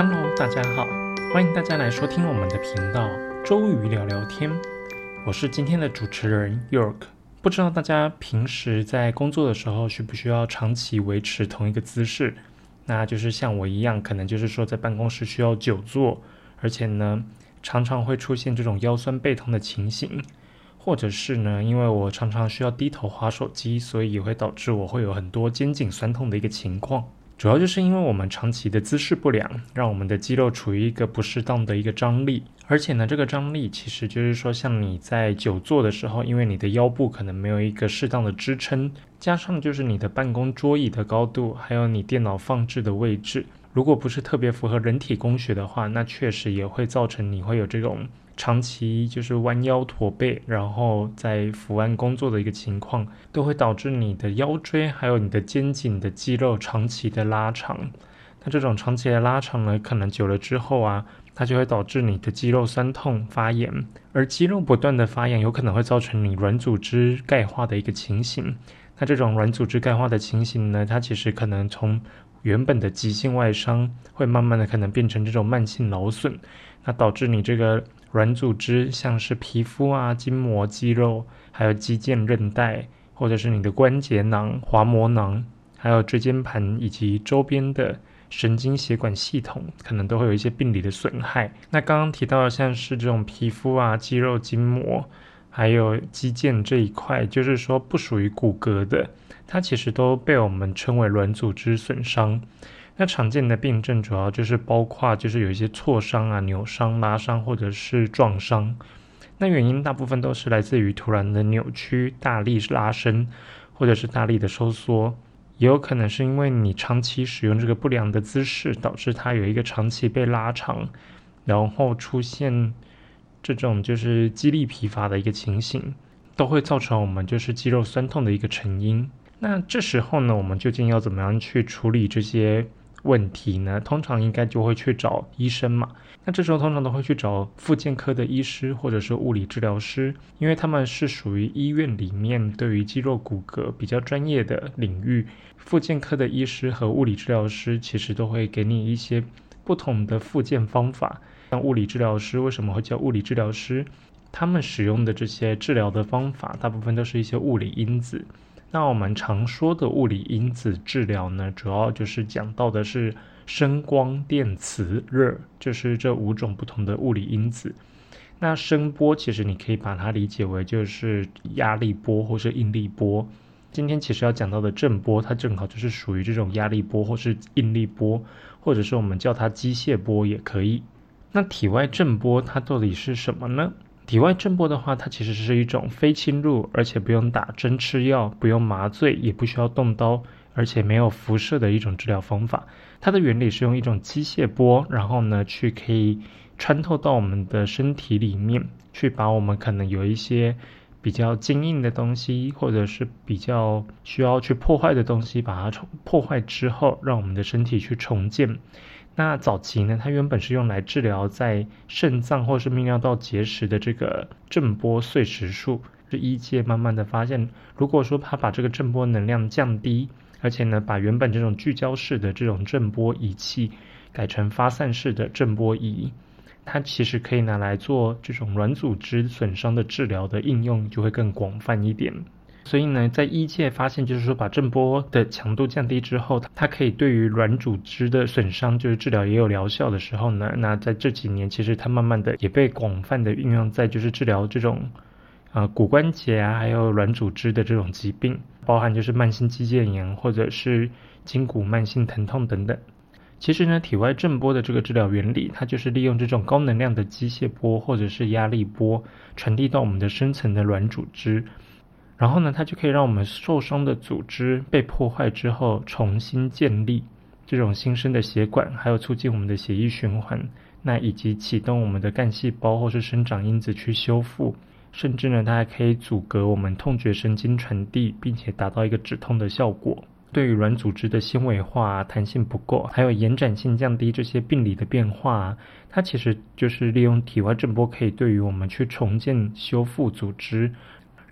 Hello，大家好，欢迎大家来收听我们的频道周瑜聊聊天。我是今天的主持人 York。不知道大家平时在工作的时候需不需要长期维持同一个姿势？那就是像我一样，可能就是说在办公室需要久坐，而且呢常常会出现这种腰酸背痛的情形，或者是呢因为我常常需要低头划手机，所以也会导致我会有很多肩颈酸痛的一个情况。主要就是因为我们长期的姿势不良，让我们的肌肉处于一个不适当的一个张力，而且呢，这个张力其实就是说，像你在久坐的时候，因为你的腰部可能没有一个适当的支撑，加上就是你的办公桌椅的高度，还有你电脑放置的位置，如果不是特别符合人体工学的话，那确实也会造成你会有这种。长期就是弯腰驼背，然后在伏案工作的一个情况，都会导致你的腰椎还有你的肩颈的肌肉长期的拉长。那这种长期的拉长呢，可能久了之后啊，它就会导致你的肌肉酸痛发炎，而肌肉不断的发炎，有可能会造成你软组织钙化的一个情形。那这种软组织钙化的情形呢，它其实可能从原本的急性外伤，会慢慢的可能变成这种慢性劳损，那导致你这个。软组织像是皮肤啊、筋膜、肌肉，还有肌腱、韧带，或者是你的关节囊、滑膜囊，还有椎间盘以及周边的神经血管系统，可能都会有一些病理的损害。那刚刚提到的像是这种皮肤啊、肌肉、筋膜，还有肌腱这一块，就是说不属于骨骼的，它其实都被我们称为软组织损伤。那常见的病症主要就是包括就是有一些挫伤啊、扭伤、拉伤或者是撞伤。那原因大部分都是来自于突然的扭曲、大力拉伸，或者是大力的收缩。也有可能是因为你长期使用这个不良的姿势，导致它有一个长期被拉长，然后出现这种就是肌力疲乏的一个情形，都会造成我们就是肌肉酸痛的一个成因。那这时候呢，我们究竟要怎么样去处理这些？问题呢，通常应该就会去找医生嘛。那这时候通常都会去找复健科的医师或者是物理治疗师，因为他们是属于医院里面对于肌肉骨骼比较专业的领域。复健科的医师和物理治疗师其实都会给你一些不同的复健方法。像物理治疗师为什么会叫物理治疗师？他们使用的这些治疗的方法，大部分都是一些物理因子。那我们常说的物理因子治疗呢，主要就是讲到的是声光电磁热，就是这五种不同的物理因子。那声波其实你可以把它理解为就是压力波或是应力波。今天其实要讲到的震波，它正好就是属于这种压力波或是应力波，或者是我们叫它机械波也可以。那体外震波它到底是什么呢？体外震波的话，它其实是一种非侵入，而且不用打针吃药，不用麻醉，也不需要动刀，而且没有辐射的一种治疗方法。它的原理是用一种机械波，然后呢，去可以穿透到我们的身体里面，去把我们可能有一些比较坚硬的东西，或者是比较需要去破坏的东西，把它重破坏之后，让我们的身体去重建。那早期呢，它原本是用来治疗在肾脏或是泌尿道结石的这个震波碎石术。这医界慢慢的发现，如果说它把这个震波能量降低，而且呢，把原本这种聚焦式的这种震波仪器改成发散式的震波仪，它其实可以拿来做这种软组织损伤的治疗的应用就会更广泛一点。所以呢，在医界发现，就是说把震波的强度降低之后，它可以对于软组织的损伤，就是治疗也有疗效的时候呢，那在这几年，其实它慢慢的也被广泛的运用在就是治疗这种，呃骨关节啊，还有软组织的这种疾病，包含就是慢性肌腱炎或者是筋骨慢性疼痛等等。其实呢，体外震波的这个治疗原理，它就是利用这种高能量的机械波或者是压力波，传递到我们的深层的软组织。然后呢，它就可以让我们受伤的组织被破坏之后重新建立这种新生的血管，还有促进我们的血液循环，那以及启动我们的干细胞或是生长因子去修复，甚至呢，它还可以阻隔我们痛觉神经传递，并且达到一个止痛的效果。对于软组织的纤维化、弹性不够，还有延展性降低这些病理的变化，它其实就是利用体外震波，可以对于我们去重建、修复组织。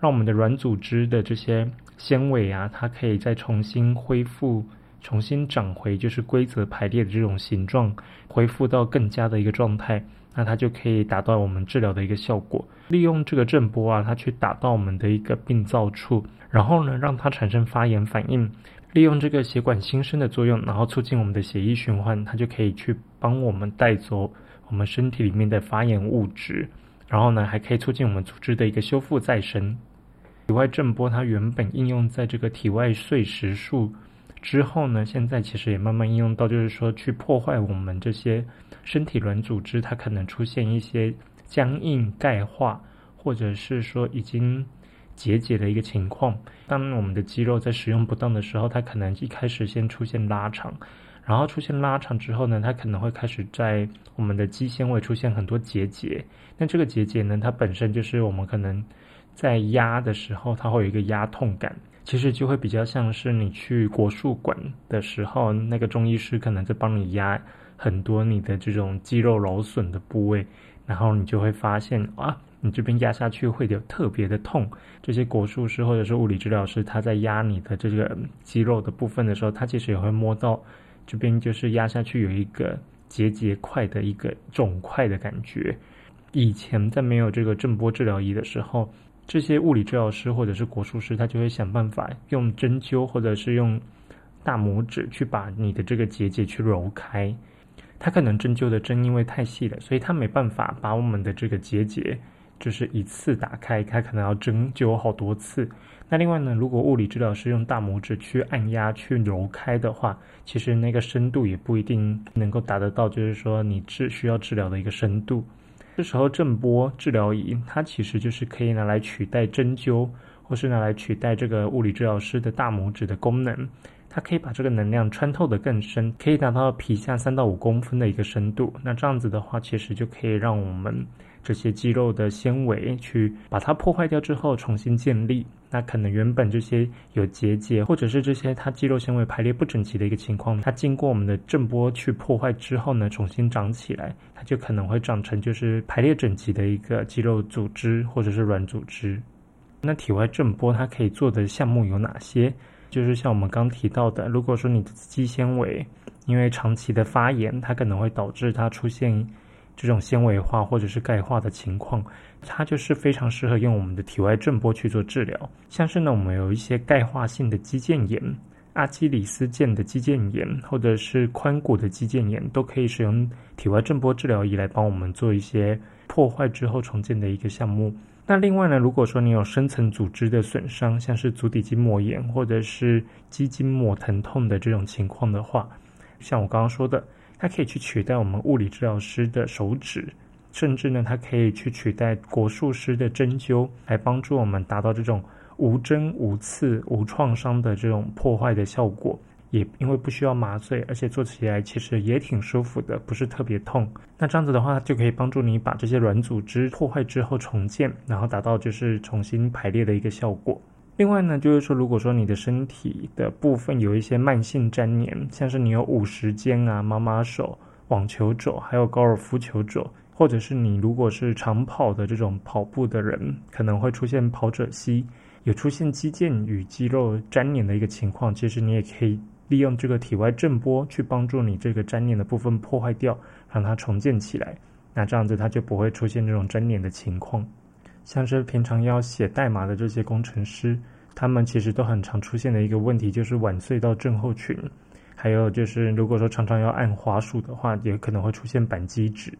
让我们的软组织的这些纤维啊，它可以再重新恢复重新长回就是规则排列的这种形状，恢复到更加的一个状态，那它就可以达到我们治疗的一个效果。利用这个震波啊，它去打到我们的一个病灶处，然后呢，让它产生发炎反应。利用这个血管新生的作用，然后促进我们的血液循环，它就可以去帮我们带走我们身体里面的发炎物质。然后呢，还可以促进我们组织的一个修复再生。体外震波它原本应用在这个体外碎石术之后呢，现在其实也慢慢应用到，就是说去破坏我们这些身体软组织，它可能出现一些僵硬、钙化，或者是说已经结节的一个情况。当我们的肌肉在使用不当的时候，它可能一开始先出现拉长。然后出现拉长之后呢，它可能会开始在我们的肌纤维出现很多结节。那这个结节呢，它本身就是我们可能在压的时候，它会有一个压痛感。其实就会比较像是你去国术馆的时候，那个中医师可能在帮你压很多你的这种肌肉劳损的部位，然后你就会发现啊，你这边压下去会有特别的痛。这些国术师或者是物理治疗师，他在压你的这个肌肉的部分的时候，他其实也会摸到。这边就是压下去有一个结节块的一个肿块的感觉。以前在没有这个震波治疗仪的时候，这些物理治疗师或者是国术师，他就会想办法用针灸或者是用大拇指去把你的这个结节去揉开。他可能针灸的针因为太细了，所以他没办法把我们的这个结节就是一次打开，他可能要针灸好多次。那另外呢，如果物理治疗师用大拇指去按压、去揉开的话，其实那个深度也不一定能够达得到，就是说你治需要治疗的一个深度。这时候震波治疗仪它其实就是可以拿来取代针灸，或是拿来取代这个物理治疗师的大拇指的功能。它可以把这个能量穿透的更深，可以达到皮下三到五公分的一个深度。那这样子的话，其实就可以让我们这些肌肉的纤维去把它破坏掉之后重新建立。那可能原本这些有结节，或者是这些它肌肉纤维排列不整齐的一个情况，它经过我们的震波去破坏之后呢，重新长起来，它就可能会长成就是排列整齐的一个肌肉组织或者是软组织。那体外震波它可以做的项目有哪些？就是像我们刚提到的，如果说你的肌纤维因为长期的发炎，它可能会导致它出现这种纤维化或者是钙化的情况。它就是非常适合用我们的体外震波去做治疗，像是呢，我们有一些钙化性的肌腱炎、阿基里斯腱的肌腱炎，或者是髋骨的肌腱炎，都可以使用体外震波治疗仪来帮我们做一些破坏之后重建的一个项目。那另外呢，如果说你有深层组织的损伤，像是足底筋膜炎或者是肌筋膜疼痛的这种情况的话，像我刚刚说的，它可以去取代我们物理治疗师的手指。甚至呢，它可以去取代国术师的针灸，来帮助我们达到这种无针、无刺、无创伤的这种破坏的效果。也因为不需要麻醉，而且做起来其实也挺舒服的，不是特别痛。那这样子的话，就可以帮助你把这些软组织破坏之后重建，然后达到就是重新排列的一个效果。另外呢，就是说，如果说你的身体的部分有一些慢性粘连，像是你有五十肩啊、妈妈手、网球肘，还有高尔夫球肘。或者是你如果是长跑的这种跑步的人，可能会出现跑者膝，有出现肌腱与肌肉粘连的一个情况。其实你也可以利用这个体外震波去帮助你这个粘连的部分破坏掉，让它重建起来。那这样子它就不会出现这种粘连的情况。像是平常要写代码的这些工程师，他们其实都很常出现的一个问题就是晚睡到症候群，还有就是如果说常常要按滑鼠的话，也可能会出现扳机指。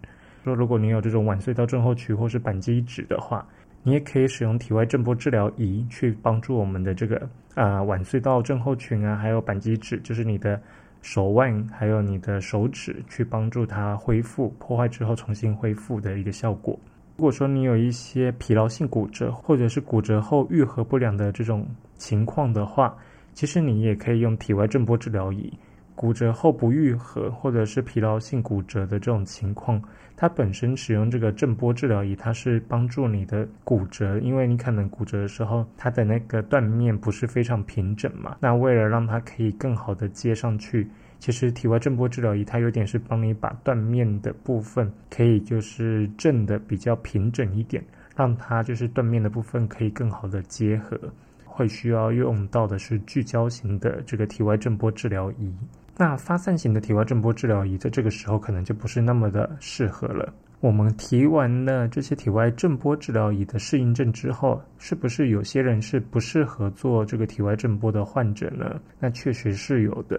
说，如果你有这种晚睡到症候群或是扳机指的话，你也可以使用体外震波治疗仪去帮助我们的这个啊晚睡到症候群啊，还有扳机指，就是你的手腕还有你的手指，去帮助它恢复破坏之后重新恢复的一个效果。如果说你有一些疲劳性骨折或者是骨折后愈合不良的这种情况的话，其实你也可以用体外震波治疗仪。骨折后不愈合，或者是疲劳性骨折的这种情况，它本身使用这个震波治疗仪，它是帮助你的骨折，因为你可能骨折的时候，它的那个断面不是非常平整嘛。那为了让它可以更好的接上去，其实体外震波治疗仪它有点是帮你把断面的部分可以就是震的比较平整一点，让它就是断面的部分可以更好的结合。会需要用到的是聚焦型的这个体外震波治疗仪。那发散型的体外震波治疗仪在这个时候可能就不是那么的适合了。我们提完了这些体外震波治疗仪的适应症之后，是不是有些人是不适合做这个体外震波的患者呢？那确实是有的。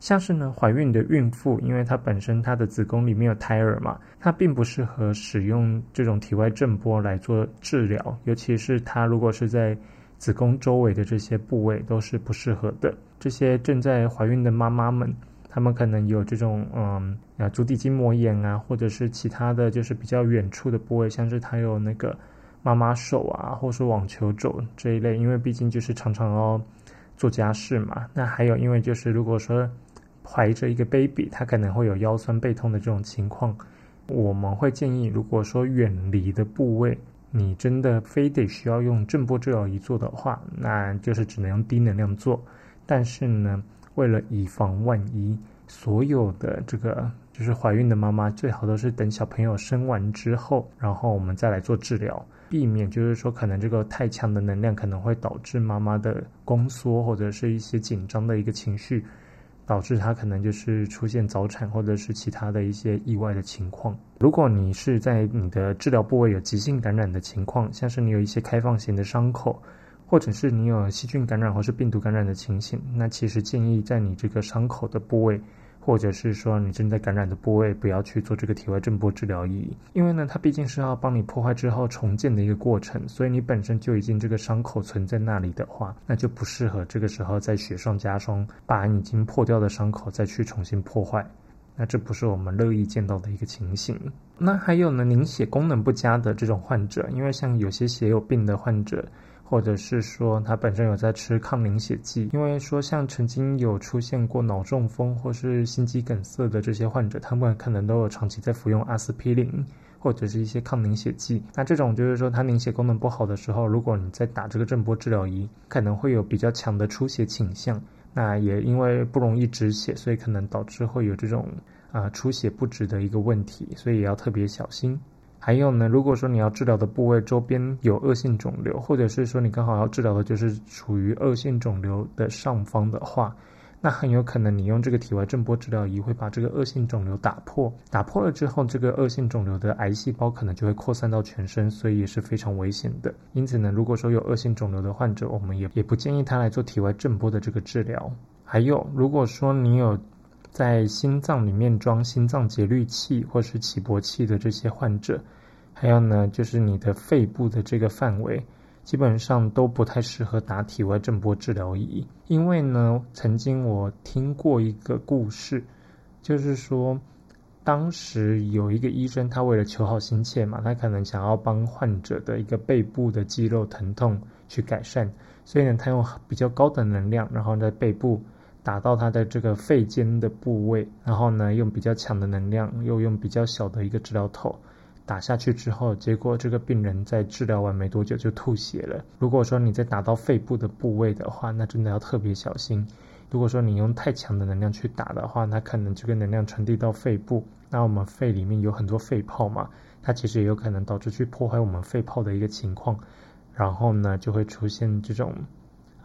像是呢，怀孕的孕妇，因为她本身她的子宫里面有胎儿嘛，她并不适合使用这种体外震波来做治疗，尤其是她如果是在子宫周围的这些部位都是不适合的。这些正在怀孕的妈妈们，她们可能有这种嗯啊足底筋膜炎啊，或者是其他的就是比较远处的部位，像是她有那个妈妈手啊，或是网球肘这一类，因为毕竟就是常常要做家事嘛。那还有因为就是如果说怀着一个 baby，他可能会有腰酸背痛的这种情况。我们会建议，如果说远离的部位，你真的非得需要用震波治疗仪做的话，那就是只能用低能量做。但是呢，为了以防万一，所有的这个就是怀孕的妈妈，最好都是等小朋友生完之后，然后我们再来做治疗，避免就是说可能这个太强的能量可能会导致妈妈的宫缩或者是一些紧张的一个情绪。导致他可能就是出现早产或者是其他的一些意外的情况。如果你是在你的治疗部位有急性感染的情况，像是你有一些开放型的伤口，或者是你有细菌感染或是病毒感染的情形，那其实建议在你这个伤口的部位。或者是说你正在感染的部位，不要去做这个体外震波治疗仪，因为呢，它毕竟是要帮你破坏之后重建的一个过程，所以你本身就已经这个伤口存在那里的话，那就不适合这个时候再雪上加霜，把已经破掉的伤口再去重新破坏，那这不是我们乐意见到的一个情形。那还有呢，凝血功能不佳的这种患者，因为像有些血友病的患者。或者是说他本身有在吃抗凝血剂，因为说像曾经有出现过脑中风或是心肌梗塞的这些患者，他们可能都有长期在服用阿司匹林或者是一些抗凝血剂。那这种就是说他凝血功能不好的时候，如果你在打这个震波治疗仪，可能会有比较强的出血倾向。那也因为不容易止血，所以可能导致会有这种啊出血不止的一个问题，所以也要特别小心。还有呢，如果说你要治疗的部位周边有恶性肿瘤，或者是说你刚好要治疗的就是处于恶性肿瘤的上方的话，那很有可能你用这个体外震波治疗仪会把这个恶性肿瘤打破。打破了之后，这个恶性肿瘤的癌细胞可能就会扩散到全身，所以也是非常危险的。因此呢，如果说有恶性肿瘤的患者，我们也也不建议他来做体外震波的这个治疗。还有，如果说你有在心脏里面装心脏节律器或是起搏器的这些患者，还有呢，就是你的肺部的这个范围，基本上都不太适合打体外震波治疗仪。因为呢，曾经我听过一个故事，就是说，当时有一个医生，他为了求好心切嘛，他可能想要帮患者的一个背部的肌肉疼痛去改善，所以呢，他用比较高的能量，然后在背部打到他的这个肺尖的部位，然后呢，用比较强的能量，又用比较小的一个治疗头。打下去之后，结果这个病人在治疗完没多久就吐血了。如果说你在打到肺部的部位的话，那真的要特别小心。如果说你用太强的能量去打的话，那可能这个能量传递到肺部，那我们肺里面有很多肺泡嘛，它其实也有可能导致去破坏我们肺泡的一个情况，然后呢就会出现这种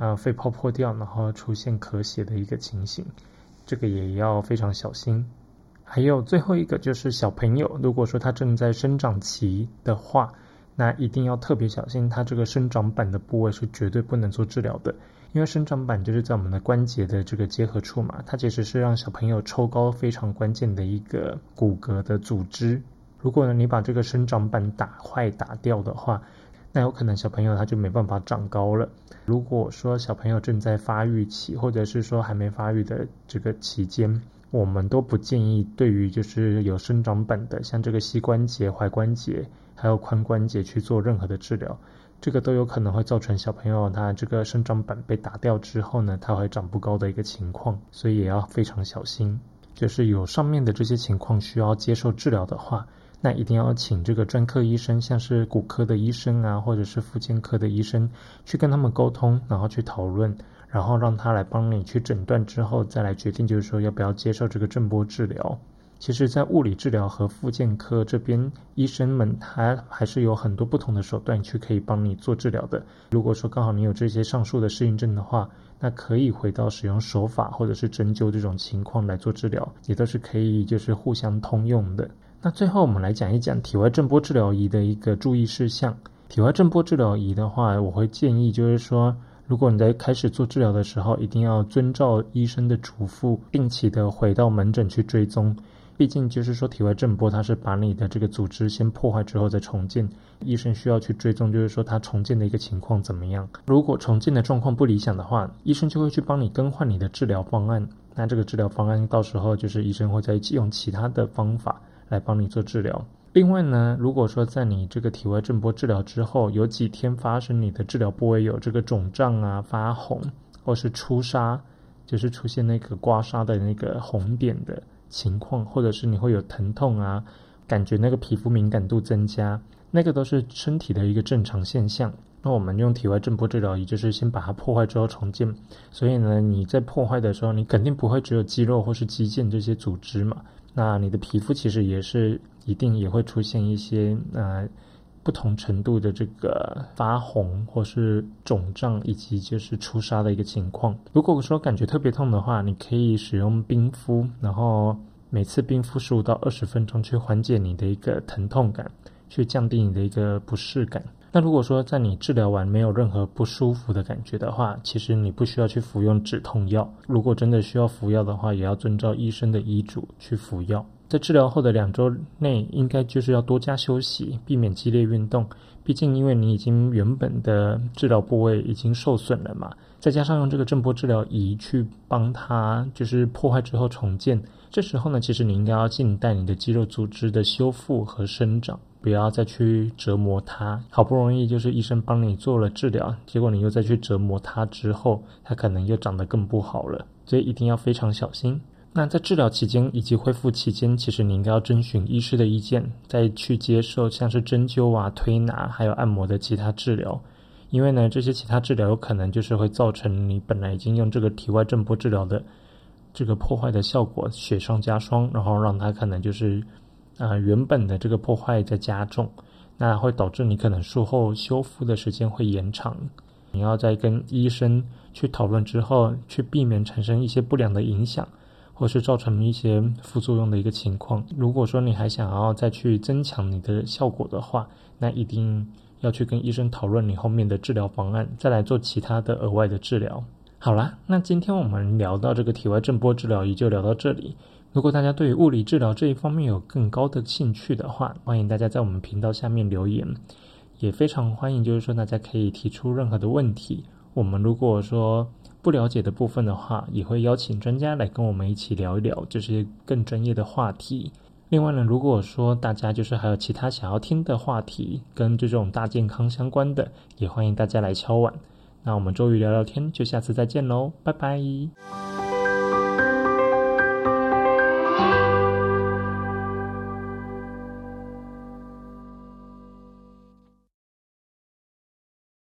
啊肺泡破掉，然后出现咳血的一个情形，这个也要非常小心。还有最后一个就是小朋友，如果说他正在生长期的话，那一定要特别小心，他这个生长板的部位是绝对不能做治疗的，因为生长板就是在我们的关节的这个结合处嘛，它其实是让小朋友抽高非常关键的一个骨骼的组织。如果呢你把这个生长板打坏打掉的话，那有可能小朋友他就没办法长高了。如果说小朋友正在发育期，或者是说还没发育的这个期间，我们都不建议对于就是有生长板的，像这个膝关节、踝关节还有髋关节去做任何的治疗，这个都有可能会造成小朋友他这个生长板被打掉之后呢，他会长不高的一个情况，所以也要非常小心。就是有上面的这些情况需要接受治疗的话，那一定要请这个专科医生，像是骨科的医生啊，或者是复健科的医生去跟他们沟通，然后去讨论。然后让他来帮你去诊断之后，再来决定，就是说要不要接受这个震波治疗。其实，在物理治疗和复健科这边，医生们他还是有很多不同的手段去可以帮你做治疗的。如果说刚好你有这些上述的适应症的话，那可以回到使用手法或者是针灸这种情况来做治疗，也都是可以就是互相通用的。那最后我们来讲一讲体外震波治疗仪的一个注意事项。体外震波治疗仪的话，我会建议就是说。如果你在开始做治疗的时候，一定要遵照医生的嘱咐，定期的回到门诊去追踪。毕竟就是说，体外震波它是把你的这个组织先破坏之后再重建，医生需要去追踪，就是说它重建的一个情况怎么样。如果重建的状况不理想的话，医生就会去帮你更换你的治疗方案。那这个治疗方案到时候就是医生会再用其他的方法来帮你做治疗。另外呢，如果说在你这个体外震波治疗之后，有几天发生你的治疗部位有这个肿胀啊、发红，或是出痧，就是出现那个刮痧的那个红点的情况，或者是你会有疼痛啊，感觉那个皮肤敏感度增加，那个都是身体的一个正常现象。那我们用体外震波治疗仪，就是先把它破坏之后重建。所以呢，你在破坏的时候，你肯定不会只有肌肉或是肌腱这些组织嘛。那你的皮肤其实也是一定也会出现一些呃不同程度的这个发红或是肿胀以及就是出痧的一个情况。如果说感觉特别痛的话，你可以使用冰敷，然后每次冰敷十五到二十分钟去缓解你的一个疼痛感，去降低你的一个不适感。那如果说在你治疗完没有任何不舒服的感觉的话，其实你不需要去服用止痛药。如果真的需要服药的话，也要遵照医生的医嘱去服药。在治疗后的两周内，应该就是要多加休息，避免激烈运动。毕竟因为你已经原本的治疗部位已经受损了嘛，再加上用这个震波治疗仪去帮它就是破坏之后重建，这时候呢，其实你应该要静待你的肌肉组织的修复和生长。不要再去折磨它，好不容易就是医生帮你做了治疗，结果你又再去折磨它之后，它可能又长得更不好了，所以一定要非常小心。那在治疗期间以及恢复期间，其实你应该要征询医师的意见，再去接受像是针灸啊、推拿还有按摩的其他治疗，因为呢，这些其他治疗有可能就是会造成你本来已经用这个体外震波治疗的这个破坏的效果雪上加霜，然后让它可能就是。啊，原本的这个破坏在加重，那会导致你可能术后修复的时间会延长。你要在跟医生去讨论之后，去避免产生一些不良的影响，或是造成一些副作用的一个情况。如果说你还想要再去增强你的效果的话，那一定要去跟医生讨论你后面的治疗方案，再来做其他的额外的治疗。好啦，那今天我们聊到这个体外震波治疗仪就聊到这里。如果大家对于物理治疗这一方面有更高的兴趣的话，欢迎大家在我们频道下面留言，也非常欢迎，就是说大家可以提出任何的问题。我们如果说不了解的部分的话，也会邀请专家来跟我们一起聊一聊这些更专业的话题。另外呢，如果说大家就是还有其他想要听的话题，跟这种大健康相关的，也欢迎大家来敲碗。那我们周瑜聊聊天，就下次再见喽，拜拜。